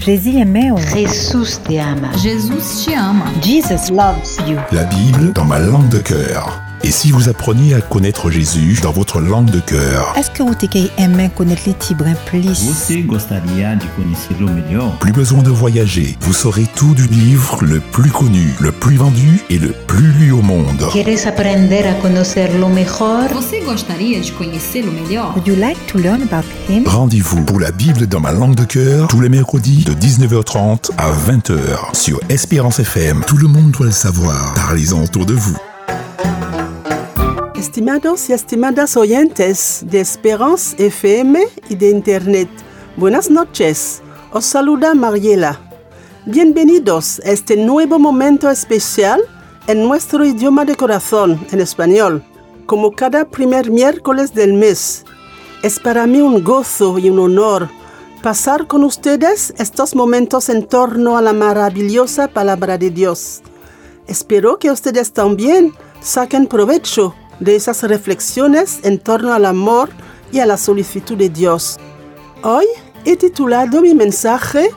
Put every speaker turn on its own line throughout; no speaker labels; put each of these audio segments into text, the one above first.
Jésus aimait.
Jesús te ama.
Jesus te ama.
Jesus loves you.
La Bible dans ma langue de cœur. Et si vous appreniez à connaître Jésus dans votre langue de cœur?
Est-ce que você quer aimer connaître les tibres plus?
Plus besoin de voyager, vous saurez tout du livre le plus connu, le plus vendu et le plus lu au monde.
¿Quieres aprender a conocerlo mejor?
Você gostaria de conhecê-lo melhor?
Would you like to learn about him?
Rendez-vous pour la Bible dans ma langue de cœur tous les mercredis de 19h30 à 20h sur Espérance FM. Tout le monde doit le savoir. Parlez-en autour de vous.
Estimados y estimadas oyentes de Esperance FM y de Internet, buenas noches. Os saluda Mariela. Bienvenidos a este nuevo momento especial en nuestro idioma de corazón, en español, como cada primer miércoles del mes. Es para mí un gozo y un honor pasar con ustedes estos momentos en torno a la maravillosa palabra de Dios. Espero que ustedes también saquen provecho de esas reflexiones en torno al amor y a la solicitud de Dios. Hoy he titulado mi mensaje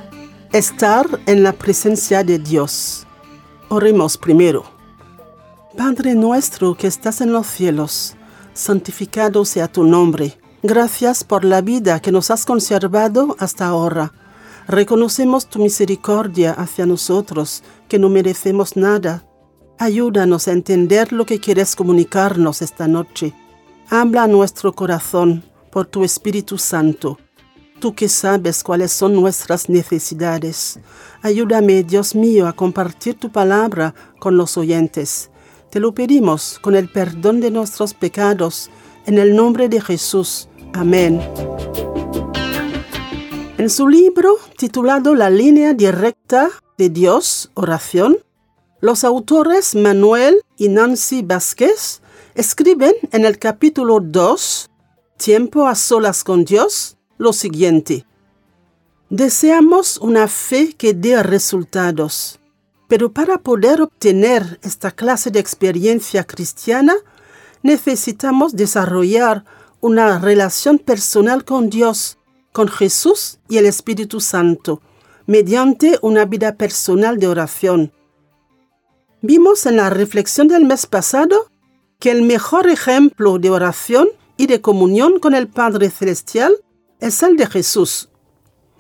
Estar en la presencia de Dios. Oremos primero. Padre nuestro que estás en los cielos, santificado sea tu nombre. Gracias por la vida que nos has conservado hasta ahora. Reconocemos tu misericordia hacia nosotros, que no merecemos nada Ayúdanos a entender lo que quieres comunicarnos esta noche. Habla a nuestro corazón por tu Espíritu Santo. Tú que sabes cuáles son nuestras necesidades. Ayúdame, Dios mío, a compartir tu palabra con los oyentes. Te lo pedimos con el perdón de nuestros pecados, en el nombre de Jesús. Amén. En su libro titulado La línea directa de Dios, oración, los autores Manuel y Nancy Vázquez escriben en el capítulo 2, Tiempo a solas con Dios, lo siguiente. Deseamos una fe que dé resultados, pero para poder obtener esta clase de experiencia cristiana, necesitamos desarrollar una relación personal con Dios, con Jesús y el Espíritu Santo, mediante una vida personal de oración Vimos en la reflexión del mes pasado que el mejor ejemplo de oración y de comunión con el Padre Celestial es el de Jesús.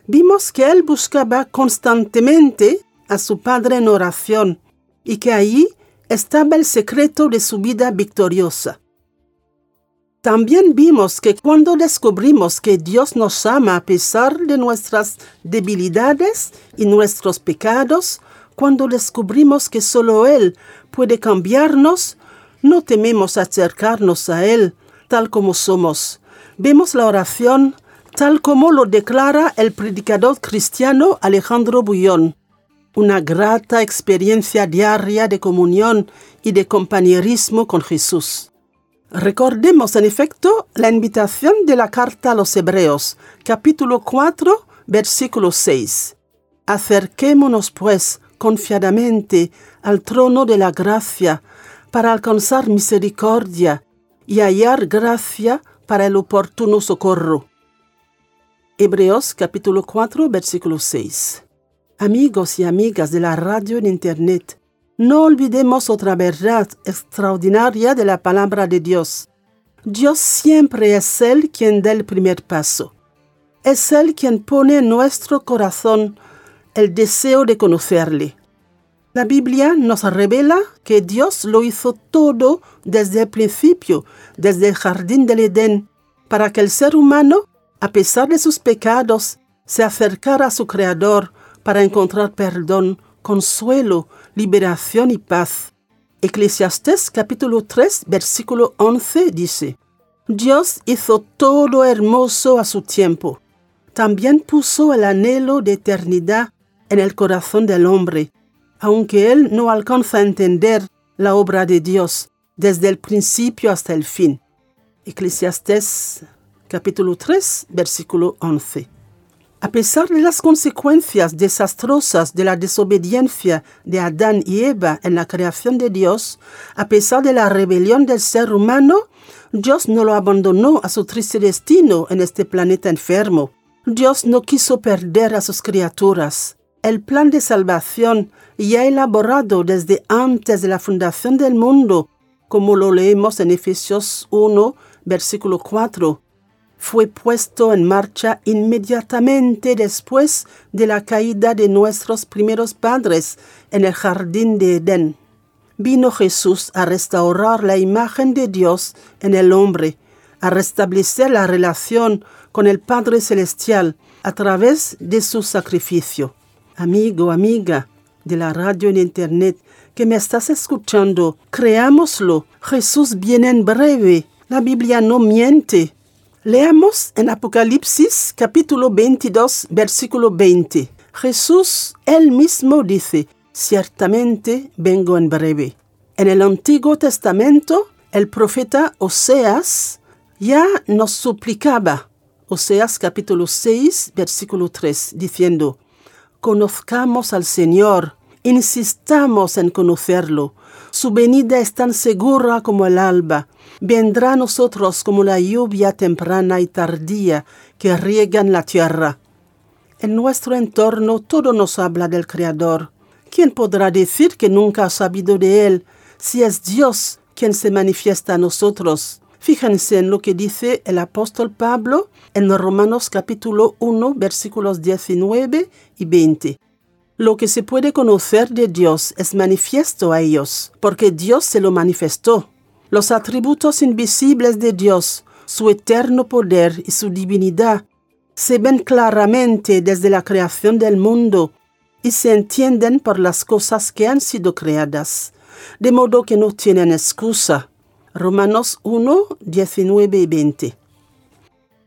Vimos que Él buscaba constantemente a su Padre en oración y que ahí estaba el secreto de su vida victoriosa. También vimos que cuando descubrimos que Dios nos ama a pesar de nuestras debilidades y nuestros pecados, cuando descubrimos que solo Él puede cambiarnos, no tememos acercarnos a Él tal como somos. Vemos la oración tal como lo declara el predicador cristiano Alejandro Bullón. Una grata experiencia diaria de comunión y de compañerismo con Jesús. Recordemos en efecto la invitación de la carta a los Hebreos, capítulo 4, versículo 6. Acerquémonos pues confiadamente al trono de la gracia para alcanzar misericordia y hallar gracia para el oportuno socorro. Hebreos capítulo 4 versículo 6. Amigos y amigas de la radio en Internet, no olvidemos otra verdad extraordinaria de la palabra de Dios. Dios siempre es Él quien da el primer paso. Es Él quien pone nuestro corazón el deseo de conocerle. La Biblia nos revela que Dios lo hizo todo desde el principio, desde el jardín del Edén, para que el ser humano, a pesar de sus pecados, se acercara a su Creador para encontrar perdón, consuelo, liberación y paz. Eclesiastés capítulo 3 versículo 11 dice, Dios hizo todo hermoso a su tiempo. También puso el anhelo de eternidad en el corazón del hombre, aunque él no alcanza a entender la obra de Dios desde el principio hasta el fin. Eclesiastés capítulo 3, versículo 11. A pesar de las consecuencias desastrosas de la desobediencia de Adán y Eva en la creación de Dios, a pesar de la rebelión del ser humano, Dios no lo abandonó a su triste destino en este planeta enfermo. Dios no quiso perder a sus criaturas. El plan de salvación, ya elaborado desde antes de la fundación del mundo, como lo leemos en Efesios 1, versículo 4, fue puesto en marcha inmediatamente después de la caída de nuestros primeros padres en el jardín de Edén. Vino Jesús a restaurar la imagen de Dios en el hombre, a restablecer la relación con el Padre Celestial a través de su sacrificio. Amigo, amiga de la radio en Internet que me estás escuchando, creámoslo. Jesús viene en breve. La Biblia no miente. Leamos en Apocalipsis capítulo 22 versículo 20. Jesús él mismo dice, ciertamente vengo en breve. En el Antiguo Testamento, el profeta Oseas ya nos suplicaba, Oseas capítulo 6 versículo 3, diciendo, Conozcamos al Señor, insistamos en conocerlo. Su venida es tan segura como el alba. Vendrá a nosotros como la lluvia temprana y tardía que riegan la tierra. En nuestro entorno todo nos habla del Creador. ¿Quién podrá decir que nunca ha sabido de Él si es Dios quien se manifiesta a nosotros? Fíjense en lo que dice el apóstol Pablo en Romanos capítulo 1 versículos 19 y 20. Lo que se puede conocer de Dios es manifiesto a ellos, porque Dios se lo manifestó. Los atributos invisibles de Dios, su eterno poder y su divinidad, se ven claramente desde la creación del mundo y se entienden por las cosas que han sido creadas, de modo que no tienen excusa. Romanos 1, 19 y 20.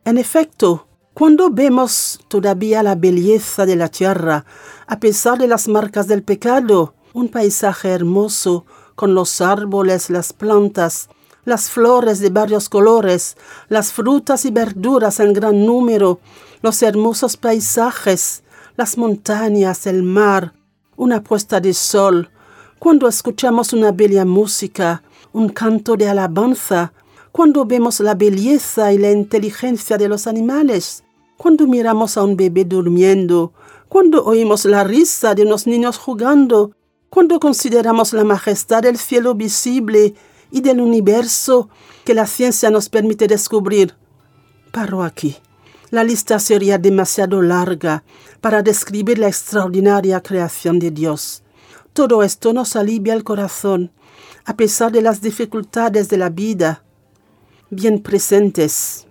En efecto, cuando vemos todavía la belleza de la tierra, a pesar de las marcas del pecado, un paisaje hermoso, con los árboles, las plantas, las flores de varios colores, las frutas y verduras en gran número, los hermosos paisajes, las montañas, el mar, una puesta de sol, cuando escuchamos una bella música, un canto de alabanza, cuando vemos la belleza y la inteligencia de los animales, cuando miramos a un bebé durmiendo, cuando oímos la risa de unos niños jugando, cuando consideramos la majestad del cielo visible y del universo que la ciencia nos permite descubrir. Paro aquí. La lista sería demasiado larga para describir la extraordinaria creación de Dios. Todo esto nos alivia el corazón a pesar de las dificultades de la vida, bien presentes.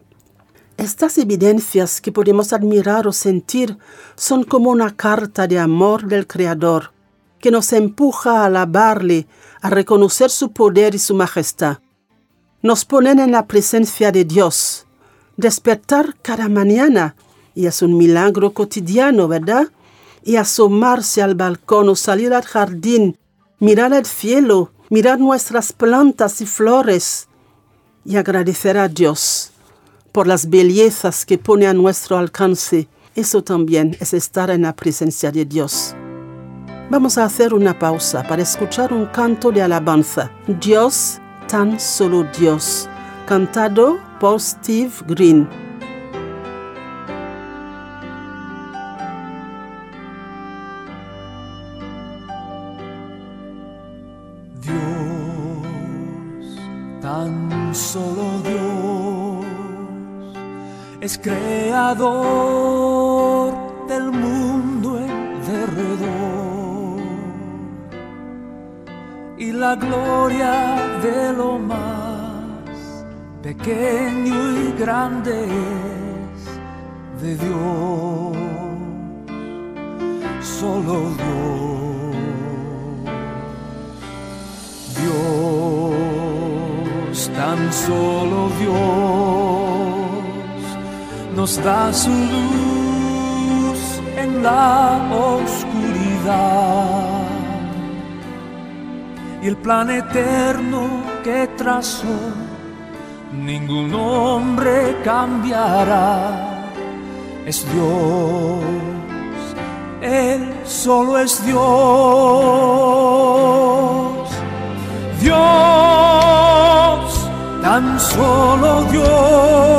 Estas evidencias que podemos admirar o sentir son como una carta de amor del Creador, que nos empuja a alabarle, a reconocer su poder y su majestad. Nos ponen en la presencia de Dios. Despertar cada mañana, y es un milagro cotidiano, ¿verdad? Y asomarse al balcón o salir al jardín, mirar al cielo mirar nuestras plantas y flores y agradecer a Dios por las bellezas que pone a nuestro alcance. Eso también es estar en la presencia de Dios. Vamos a hacer una pausa para escuchar un canto de alabanza. Dios, tan solo Dios, cantado por Steve Green.
Es creador del mundo en derredor. Y la gloria de lo más pequeño y grande es de Dios, solo Dios, Dios, tan solo Dios nos da su luz en la oscuridad. Y el plan eterno que trazó, ningún hombre cambiará. Es Dios, Él solo es Dios. Dios, tan solo Dios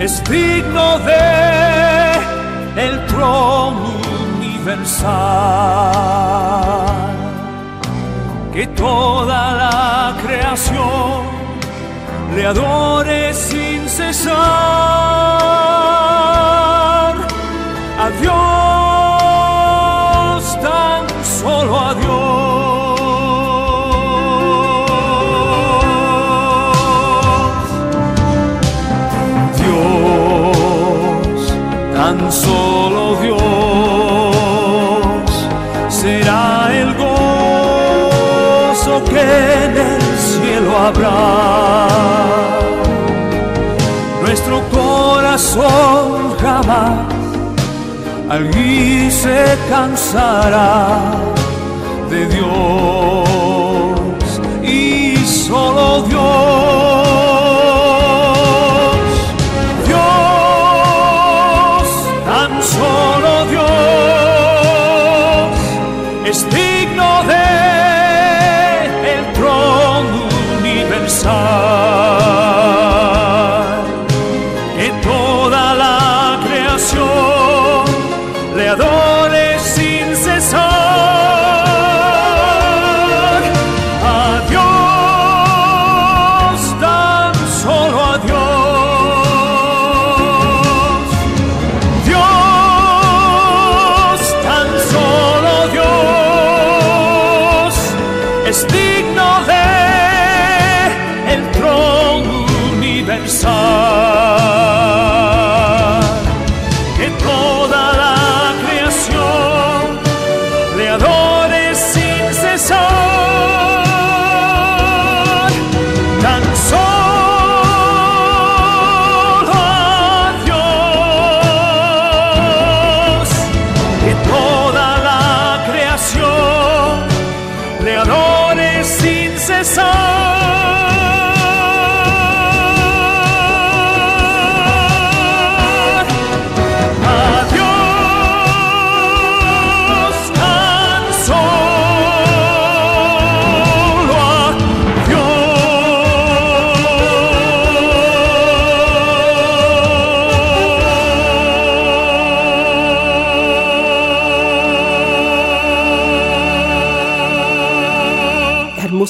es digno de el trono universal. Que toda la creación le adore sin cesar. A Dios, tan solo a Dios. Solo Dios será el gozo que en el cielo habrá. Nuestro corazón jamás al ir se cansará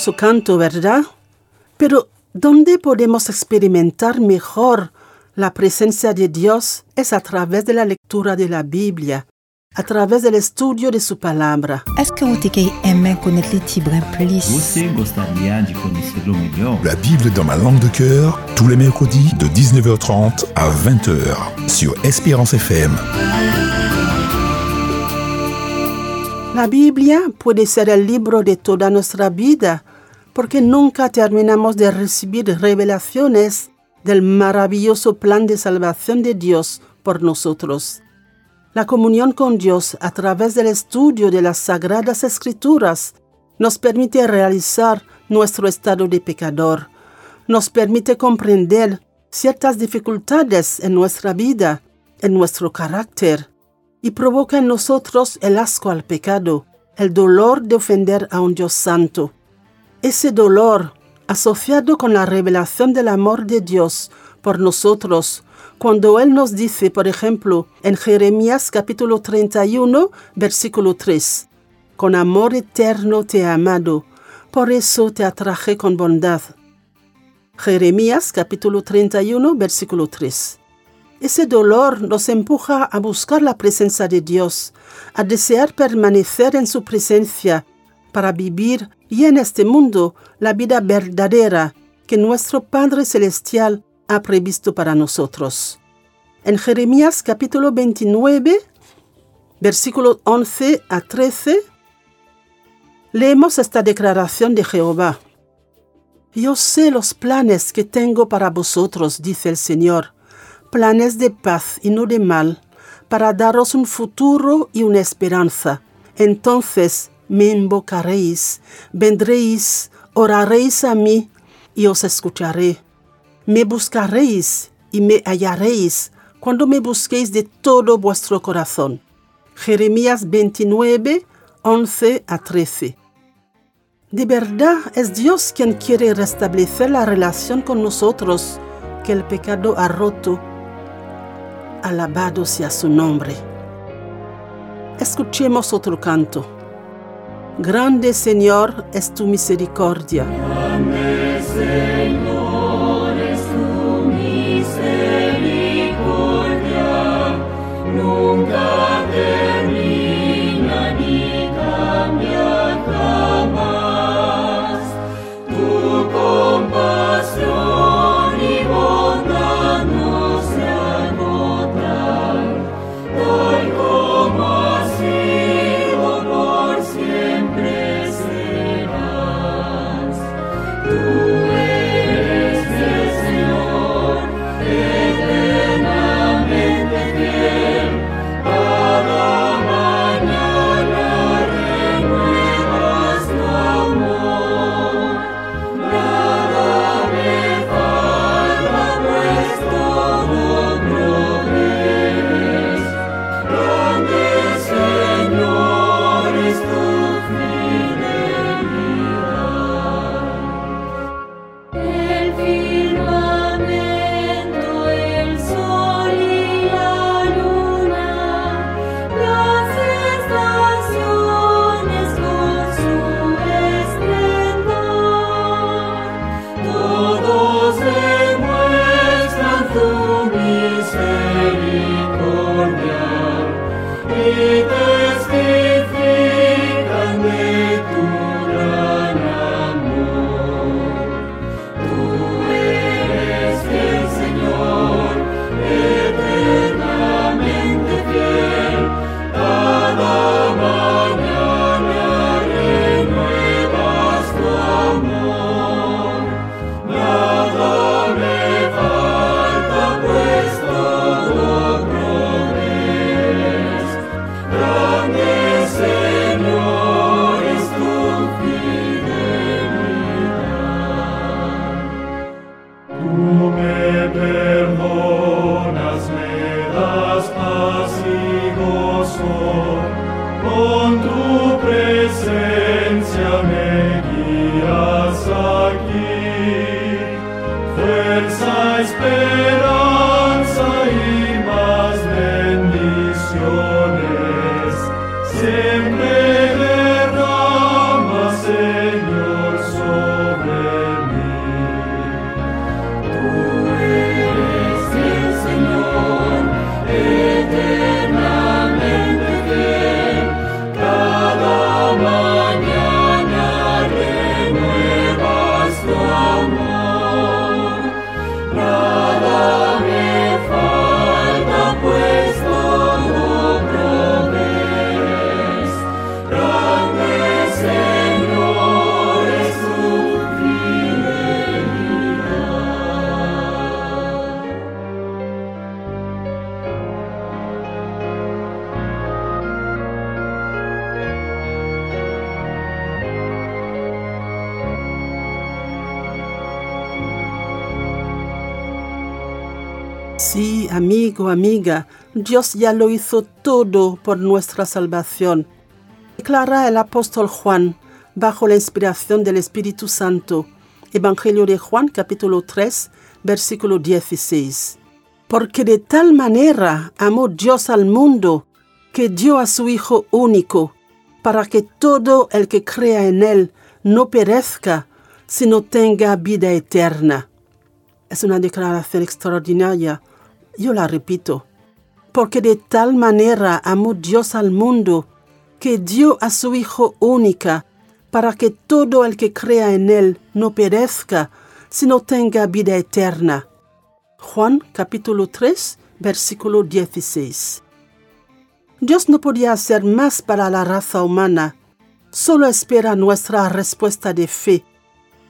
Hermoso canto, ¿verdad? Pero, ¿dónde podemos experimentar mejor la presencia de Dios? Es a través de la lectura de la Biblia, a través del estudio de su palabra.
Est-ce que?
La Bible dans ma langue de cœur, tous les mercredis de 19h30 à 20h sur Espérance FM.
La Biblia puede ser el libro de toda nuestra vida, porque nunca terminamos de recibir revelaciones del maravilloso plan de salvación de Dios por nosotros. La comunión con Dios a través del estudio de las sagradas escrituras nos permite realizar nuestro estado de pecador, nos permite comprender ciertas dificultades en nuestra vida, en nuestro carácter, y provoca en nosotros el asco al pecado, el dolor de ofender a un Dios santo. Ese dolor, asociado con la revelación del amor de Dios por nosotros, cuando Él nos dice, por ejemplo, en Jeremías capítulo 31, versículo 3, Con amor eterno te he amado, por eso te atraje con bondad. Jeremías capítulo 31, versículo 3. Ese dolor nos empuja a buscar la presencia de Dios, a desear permanecer en su presencia para vivir y en este mundo la vida verdadera que nuestro Padre Celestial ha previsto para nosotros. En Jeremías capítulo 29, versículos 11 a 13, leemos esta declaración de Jehová. Yo sé los planes que tengo para vosotros, dice el Señor, planes de paz y no de mal, para daros un futuro y una esperanza. Entonces me invocaréis, vendréis, oraréis a mí y os escucharé. Me buscaréis y me hallaréis cuando me busquéis de todo vuestro corazón. Jeremías 29, 11 a 13. De verdad es Dios quien quiere restablecer la relación con nosotros que el pecado ha roto Alabado sea su nombre. Escuchemos otro canto. Grande Señor es tu misericordia.
El
amiga, Dios ya lo hizo todo por nuestra salvación. Declara el apóstol Juan, bajo la inspiración del Espíritu Santo, Evangelio de Juan capítulo 3, versículo 16. Porque de tal manera amó Dios al mundo, que dio a su Hijo único, para que todo el que crea en Él no perezca, sino tenga vida eterna. Es una declaración extraordinaria. Yo la repito. Porque de tal manera amó Dios al mundo, que dio a su Hijo única, para que todo el que crea en Él no perezca, sino tenga vida eterna. Juan capítulo 3, versículo 16. Dios no podía hacer más para la raza humana. Solo espera nuestra respuesta de fe,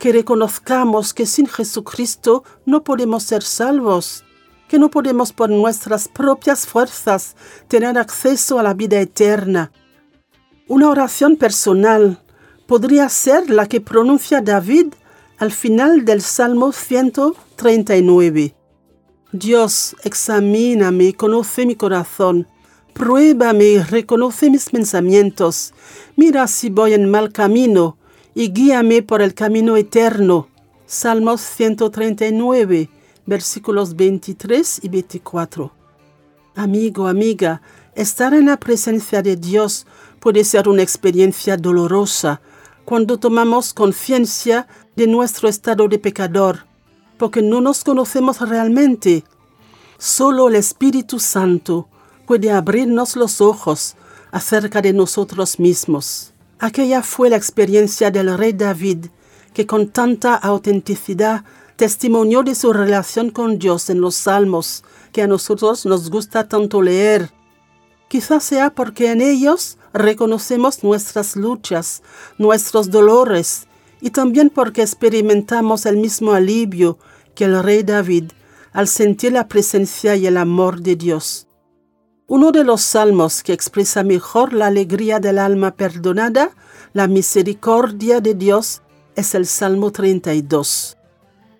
que reconozcamos que sin Jesucristo no podemos ser salvos, que no podemos por nuestras propias fuerzas tener acceso a la vida eterna. Una oración personal podría ser la que pronuncia David al final del Salmo 139. Dios, examíname conoce mi corazón. Pruébame y reconoce mis pensamientos. Mira si voy en mal camino y guíame por el camino eterno. Salmos 139, versículos 23 y 24. Amigo, amiga, estar en la presencia de Dios puede ser una experiencia dolorosa cuando tomamos conciencia de nuestro estado de pecador, porque no nos conocemos realmente. Solo el Espíritu Santo puede abrirnos los ojos acerca de nosotros mismos. Aquella fue la experiencia del rey David, que con tanta autenticidad testimonió de su relación con Dios en los salmos, que a nosotros nos gusta tanto leer. Quizás sea porque en ellos reconocemos nuestras luchas, nuestros dolores, y también porque experimentamos el mismo alivio que el rey David al sentir la presencia y el amor de Dios. Uno de los salmos que expresa mejor la alegría del alma perdonada, la misericordia de Dios, es el Salmo 32.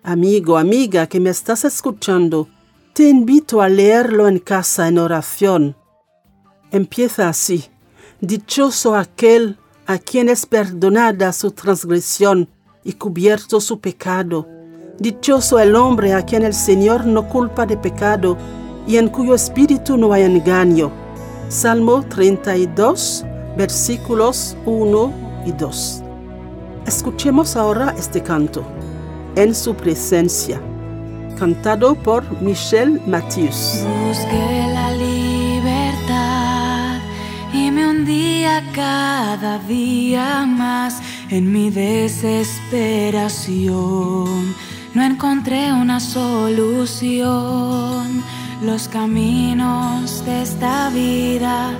Amigo, amiga que me estás escuchando, te invito a leerlo en casa en oración. Empieza así. Dichoso aquel a quien es perdonada su transgresión y cubierto su pecado. Dichoso el hombre a quien el Señor no culpa de pecado y en cuyo espíritu no hay engaño. Salmo 32, versículos 1 y 2. Escuchemos ahora este canto, En su presencia, cantado por Michel Mathius.
Busqué la libertad y me hundía cada día más en mi desesperación. No encontré una solución. Los caminos de esta vida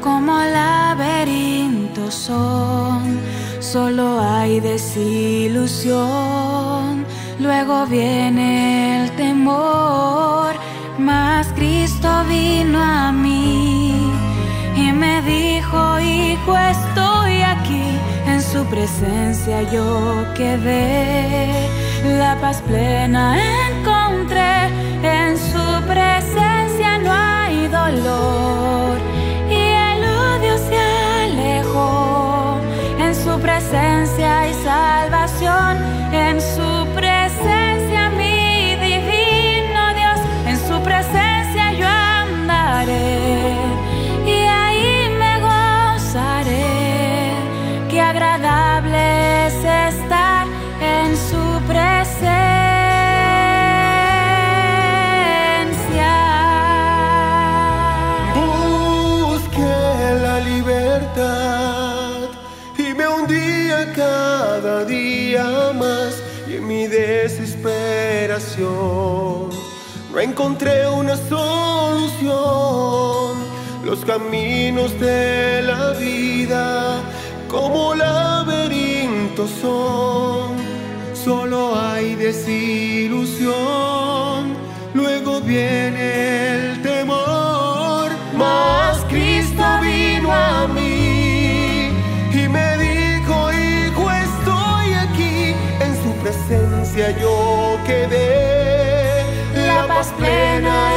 como laberintos son. Solo hay desilusión. Luego viene el temor. Mas Cristo vino a mí y me dijo, hijo, estoy aquí. En su presencia yo quedé. La paz plena encontré. En su presencia no hay dolor. Y el odio se alejó. En su presencia hay salvación. Agradable es estar en su presencia.
Busqué la libertad y me hundía cada día más y en mi desesperación no encontré una solución. Los caminos de la vida como laberintos son. Solo hay desilusión, luego viene el temor. Mas Cristo vino a mí y me dijo, hijo, estoy aquí. En su presencia yo quedé. La paz plena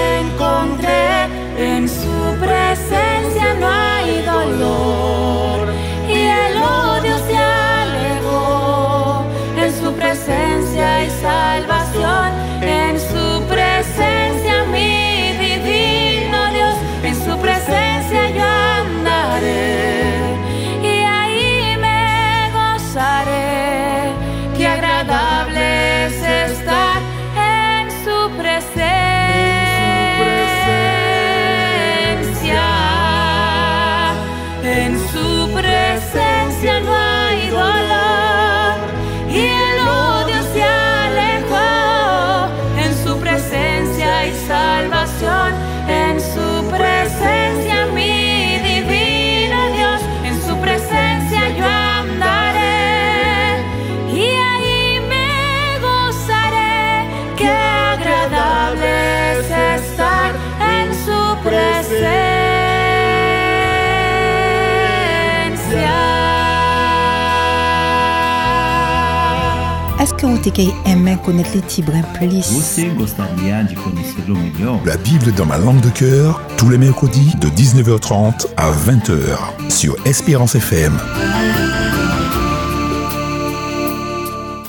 avez aimé connaître les Tibrins plus
Você gostaria de conhecê-lo melhor?
La Bible dans ma langue de cœur, tous les mercredis de 19h30 à 20h sur Espérance FM.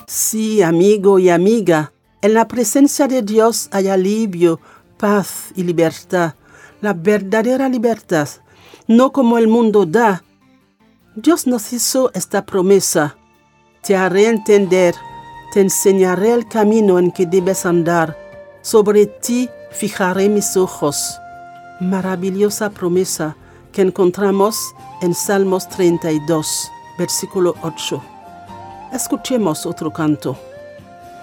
Sí, amigo y amiga, en la presencia de Dios hay alivio, paz y libertad. la verdadera libertad, no como el mundo da. Dios nos hizo esta promesa. Te haré entender, te enseñaré el camino en que debes andar. Sobre ti fijaré mis ojos. Maravillosa promesa que encontramos en Salmos 32, versículo 8. Escuchemos otro canto.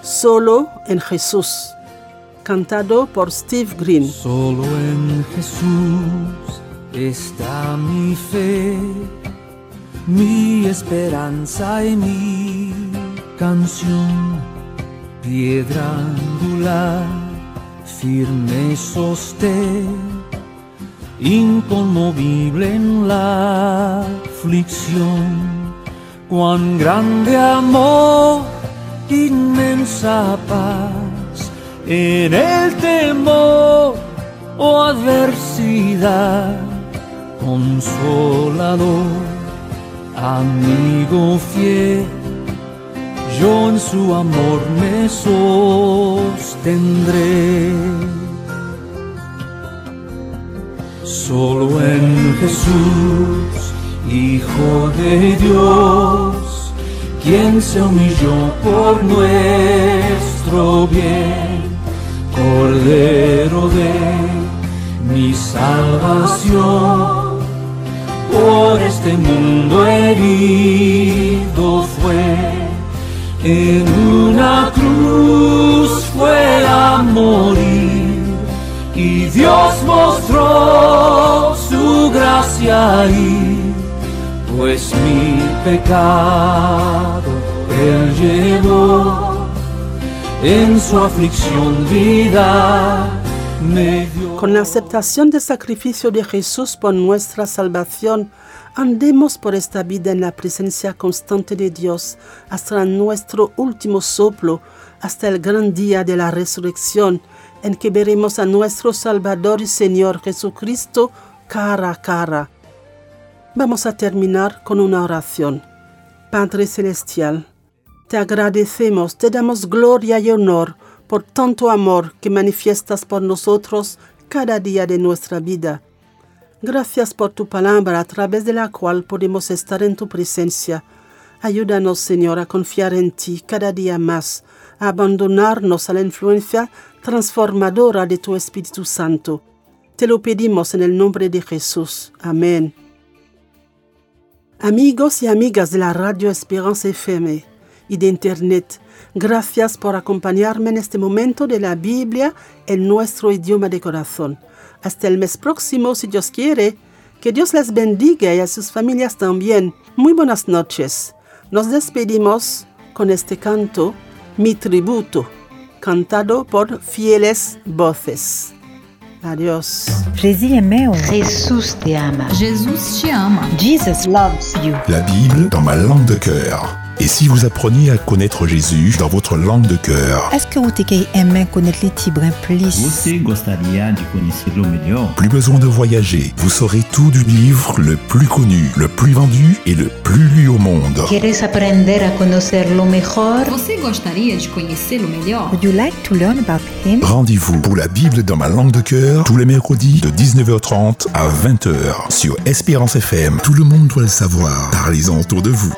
Solo en Jesús, cantado por Steve Green.
Solo en Jesús está mi fe, mi esperanza y mi canción. Piedra angular, firme sostén, inconmovible en la aflicción. Cuán grande amor, inmensa paz en el temor o adversidad, consolador, amigo fiel, yo en su amor me sostendré. Solo en Jesús, Hijo de Dios, quien se humilló por nuestro bien, Cordero de mi salvación, por este mundo herido fue, en una cruz fue a morir, y Dios mostró su gracia ahí pues mi pecado él llevó en su aflicción vida me.
Con la aceptación del sacrificio de Jesús por nuestra salvación, andemos por esta vida en la presencia constante de Dios hasta nuestro último soplo, hasta el gran día de la resurrección, en que veremos a nuestro Salvador y Señor Jesucristo cara a cara. Vamos a terminar con una oración. Padre Celestial, te agradecemos, te damos gloria y honor por tanto amor que manifiestas por nosotros cada día de nuestra vida. Gracias por tu palabra a través de la cual podemos estar en tu presencia. Ayúdanos, Señor, a confiar en ti cada día más, a abandonarnos a la influencia transformadora de tu Espíritu Santo. Te lo pedimos en el nombre de Jesús. Amén. Amigos y amigas de la Radio Esperanza FM y de Internet, gracias por acompañarme en este momento de la Biblia en nuestro idioma de corazón. Hasta el mes próximo, si Dios quiere. Que Dios les bendiga y a sus familias también. Muy buenas noches. Nos despedimos con este canto, Mi Tributo, cantado por fieles voces. Adiós.
Jésus est meu.
Jesús te ama.
Jesus te ama.
Jesus loves you.
La Bible dans ma langue de cœur. Et si vous appreniez à connaître Jésus dans votre langue de cœur,
Est-ce que você quer aimer connaître les Tibrins plus?
Plus besoin de voyager, vous saurez tout du livre le plus connu, le plus vendu et le plus lu au monde.
¿Quieres aprender a conocerlo mejor?
Você gostaria de conhecê-lo melhor?
Would you like to learn about him?
Rendez-vous pour la Bible dans ma langue de cœur tous les mercredis de 19h30 à 20h sur Espérance FM. Tout le monde doit le savoir. Parlez-en autour de vous.